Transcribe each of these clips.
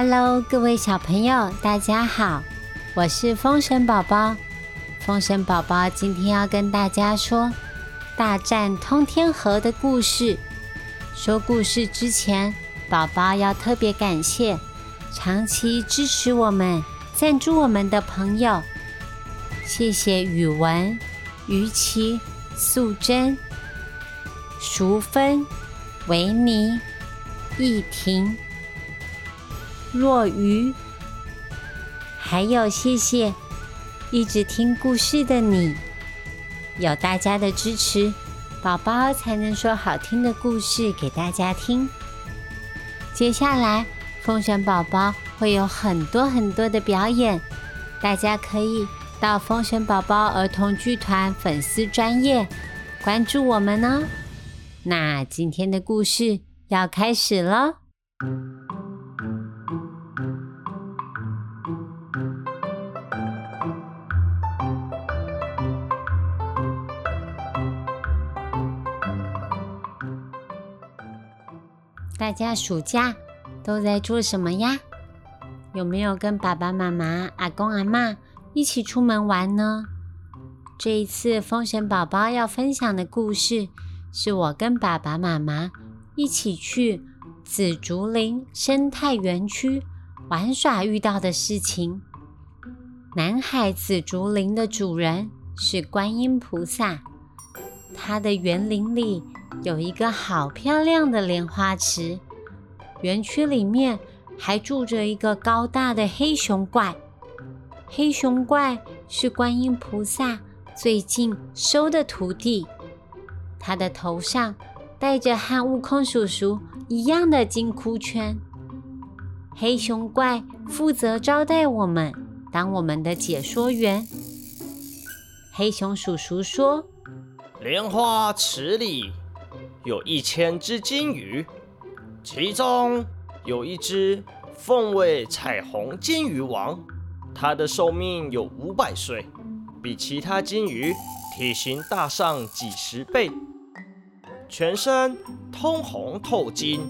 Hello，各位小朋友，大家好，我是风神宝宝。风神宝宝今天要跟大家说大战通天河的故事。说故事之前，宝宝要特别感谢长期支持我们、赞助我们的朋友。谢谢宇文、于琪、素贞、淑芬、维尼、易婷。若愚，还有谢谢一直听故事的你，有大家的支持，宝宝才能说好听的故事给大家听。接下来，风神宝宝会有很多很多的表演，大家可以到风神宝宝儿童剧团粉丝专业关注我们哦。那今天的故事要开始了。大家暑假都在做什么呀？有没有跟爸爸妈妈、阿公阿妈一起出门玩呢？这一次风神宝宝要分享的故事，是我跟爸爸妈妈一起去紫竹林生态园区玩耍遇到的事情。南海紫竹林的主人是观音菩萨，他的园林里。有一个好漂亮的莲花池，园区里面还住着一个高大的黑熊怪。黑熊怪是观音菩萨最近收的徒弟，他的头上戴着和悟空叔叔一样的金箍圈。黑熊怪负责招待我们，当我们的解说员。黑熊叔叔说：“莲花池里。”有一千只金鱼，其中有一只凤尾彩虹金鱼王，它的寿命有五百岁，比其他金鱼体型大上几十倍，全身通红透金，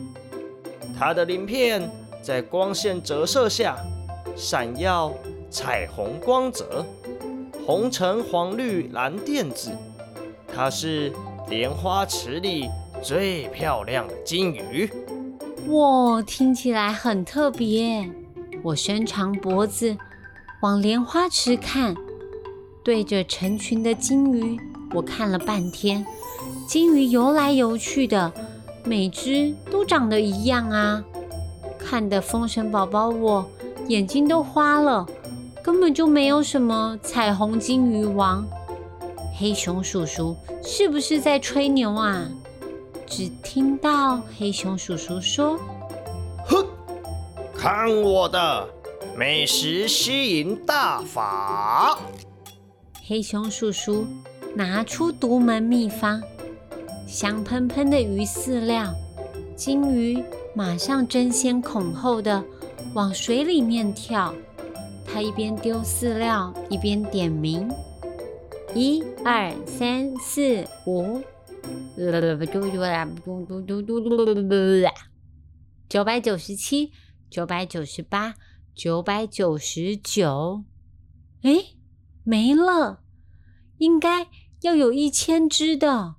它的鳞片在光线折射下闪耀彩虹光泽，红橙黄绿蓝靛紫，它是莲花池里。最漂亮的金鱼，哇，听起来很特别。我伸长脖子往莲花池看，对着成群的金鱼，我看了半天。金鱼游来游去的，每只都长得一样啊，看得风神宝宝我眼睛都花了，根本就没有什么彩虹金鱼王。黑熊叔叔是不是在吹牛啊？只听到黑熊叔叔说：“哼，看我的美食吸引大法！”黑熊叔叔拿出独门秘方，香喷喷的鱼饲料，金鱼马上争先恐后的往水里面跳。他一边丢饲料，一边点名：“一二三四五。”九百九十七，九百九十八，九百九十九。哎，没了，应该要有一千只的。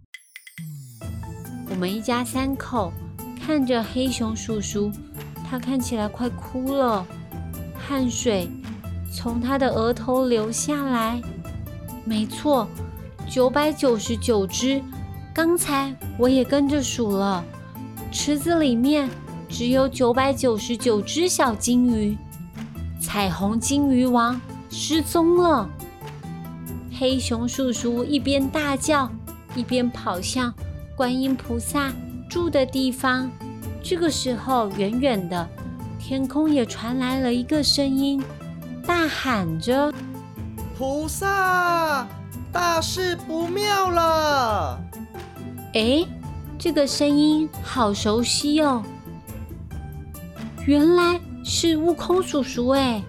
我们一家三口看着黑熊叔叔，他看起来快哭了，汗水从他的额头流下来。没错，九百九十九只。刚才我也跟着数了，池子里面只有九百九十九只小金鱼，彩虹金鱼王失踪了。黑熊叔叔一边大叫，一边跑向观音菩萨住的地方。这个时候，远远的天空也传来了一个声音，大喊着：“菩萨，大事不妙了！”哎，这个声音好熟悉哦！原来是悟空叔叔哎！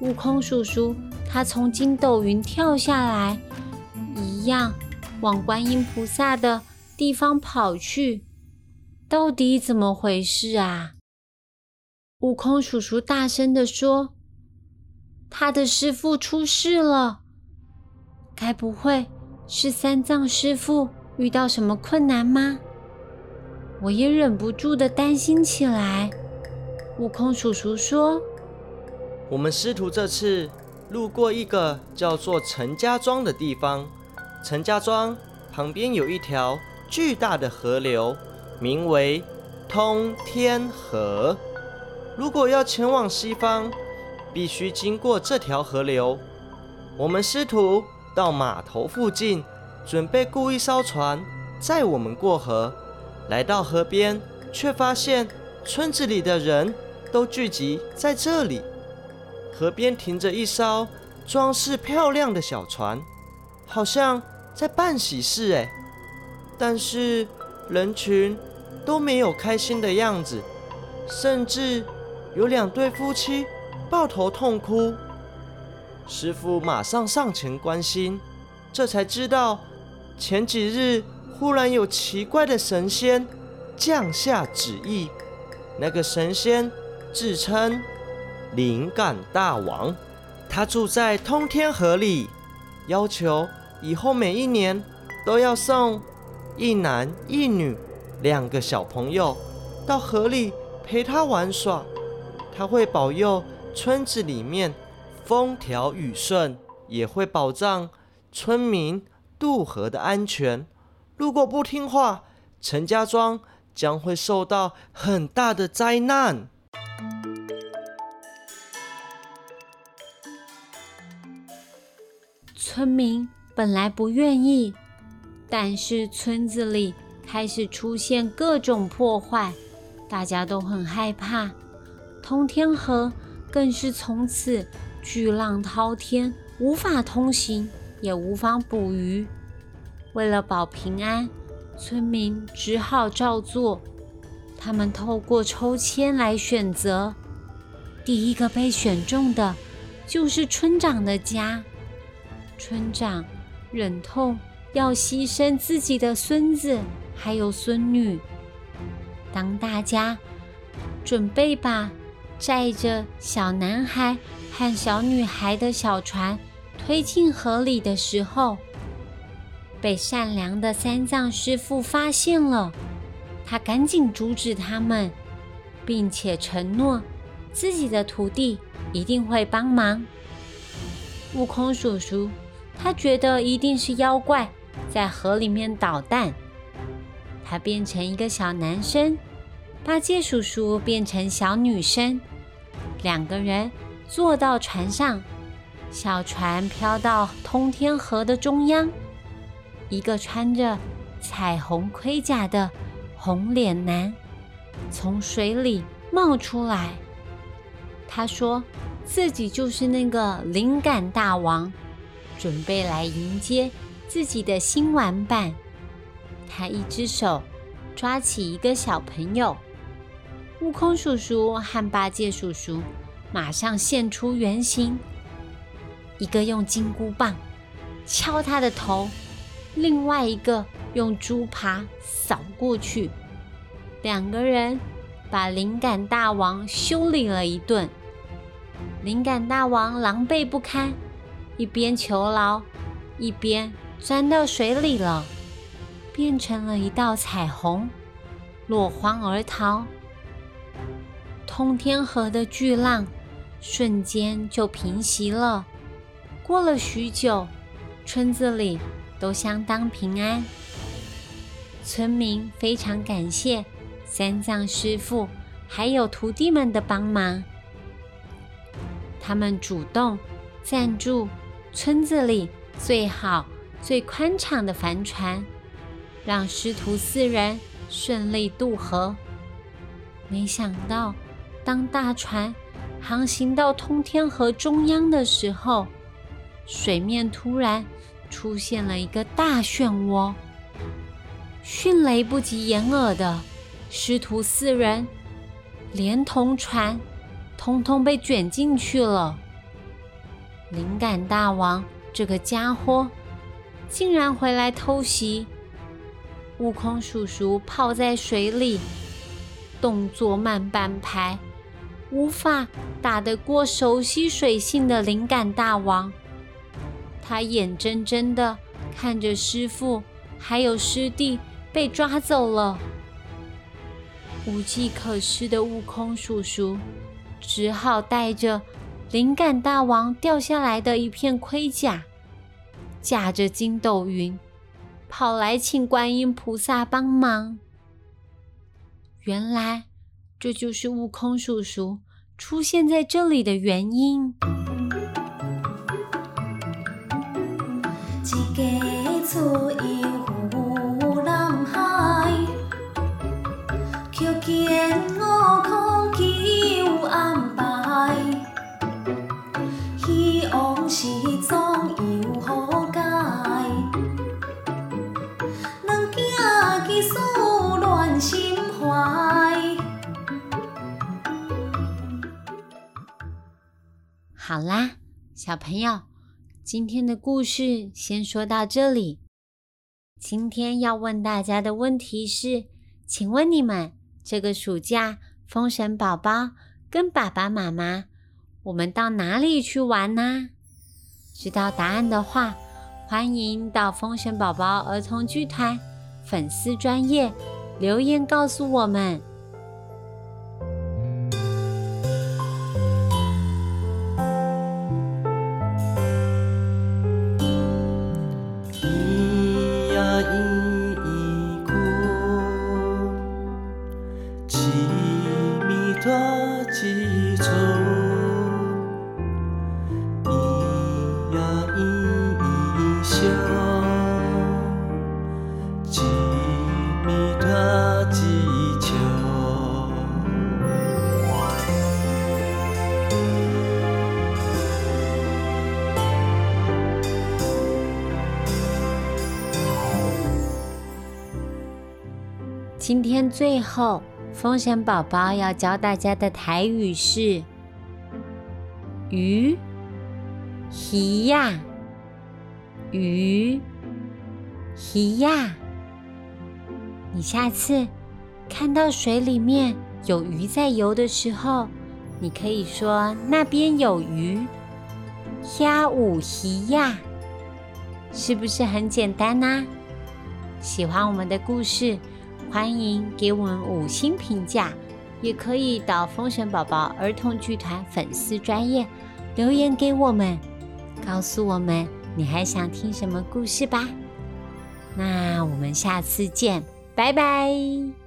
悟空叔叔他从筋斗云跳下来，一样往观音菩萨的地方跑去。到底怎么回事啊？悟空叔叔大声的说：“他的师傅出事了，该不会是三藏师傅遇到什么困难吗？”我也忍不住的担心起来。悟空叔叔说：“我们师徒这次路过一个叫做陈家庄的地方，陈家庄旁边有一条巨大的河流，名为通天河。”如果要前往西方，必须经过这条河流。我们师徒到码头附近，准备雇一艘船载我们过河。来到河边，却发现村子里的人都聚集在这里。河边停着一艘装饰漂亮的小船，好像在办喜事哎。但是人群都没有开心的样子，甚至。有两对夫妻抱头痛哭，师傅马上上前关心，这才知道前几日忽然有奇怪的神仙降下旨意，那个神仙自称灵感大王，他住在通天河里，要求以后每一年都要送一男一女两个小朋友到河里陪他玩耍。他会保佑村子里面风调雨顺，也会保障村民渡河的安全。如果不听话，陈家庄将会受到很大的灾难。村民本来不愿意，但是村子里开始出现各种破坏，大家都很害怕。通天河更是从此巨浪滔天，无法通行，也无法捕鱼。为了保平安，村民只好照做。他们透过抽签来选择，第一个被选中的就是村长的家。村长忍痛要牺牲自己的孙子还有孙女。当大家准备把载着小男孩和小女孩的小船推进河里的时候，被善良的三藏师傅发现了。他赶紧阻止他们，并且承诺自己的徒弟一定会帮忙。悟空叔叔，他觉得一定是妖怪在河里面捣蛋，他变成一个小男生。八戒叔叔变成小女生，两个人坐到船上，小船飘到通天河的中央。一个穿着彩虹盔甲的红脸男从水里冒出来，他说自己就是那个灵感大王，准备来迎接自己的新玩伴。他一只手抓起一个小朋友。悟空叔叔和八戒叔叔马上现出原形，一个用金箍棒敲他的头，另外一个用猪扒扫过去。两个人把灵感大王修理了一顿，灵感大王狼狈不堪，一边求饶，一边钻到水里了，变成了一道彩虹，落荒而逃。通天河的巨浪瞬间就平息了。过了许久，村子里都相当平安。村民非常感谢三藏师傅还有徒弟们的帮忙，他们主动赞助村子里最好、最宽敞的帆船，让师徒四人顺利渡河。没想到。当大船航行到通天河中央的时候，水面突然出现了一个大漩涡。迅雷不及掩耳的师徒四人，连同船，通通被卷进去了。灵感大王这个家伙，竟然回来偷袭！悟空叔叔泡在水里，动作慢半拍。无法打得过熟悉水性的灵感大王。他眼睁睁的看着师傅还有师弟被抓走了，无计可施的悟空叔叔只好带着灵感大王掉下来的一片盔甲，驾着筋斗云，跑来请观音菩萨帮忙。原来，这就是悟空叔叔出现在这里的原因。家出游湖南海，却见悟空求安排，希望是总有好解，两囝技术乱心怀。好啦，小朋友。今天的故事先说到这里。今天要问大家的问题是：请问你们这个暑假，风神宝宝跟爸爸妈妈，我们到哪里去玩呢？知道答案的话，欢迎到风神宝宝儿童剧团粉丝专业留言告诉我们。今天最后，风神宝宝要教大家的台语是“鱼”，鱼呀，鱼，鱼呀。你下次看到水里面有鱼在游的时候，你可以说那边有鱼，虾舞鱼呀，是不是很简单呢？喜欢我们的故事。欢迎给我们五星评价，也可以到风神宝宝儿童剧团粉丝专业留言给我们，告诉我们你还想听什么故事吧。那我们下次见，拜拜。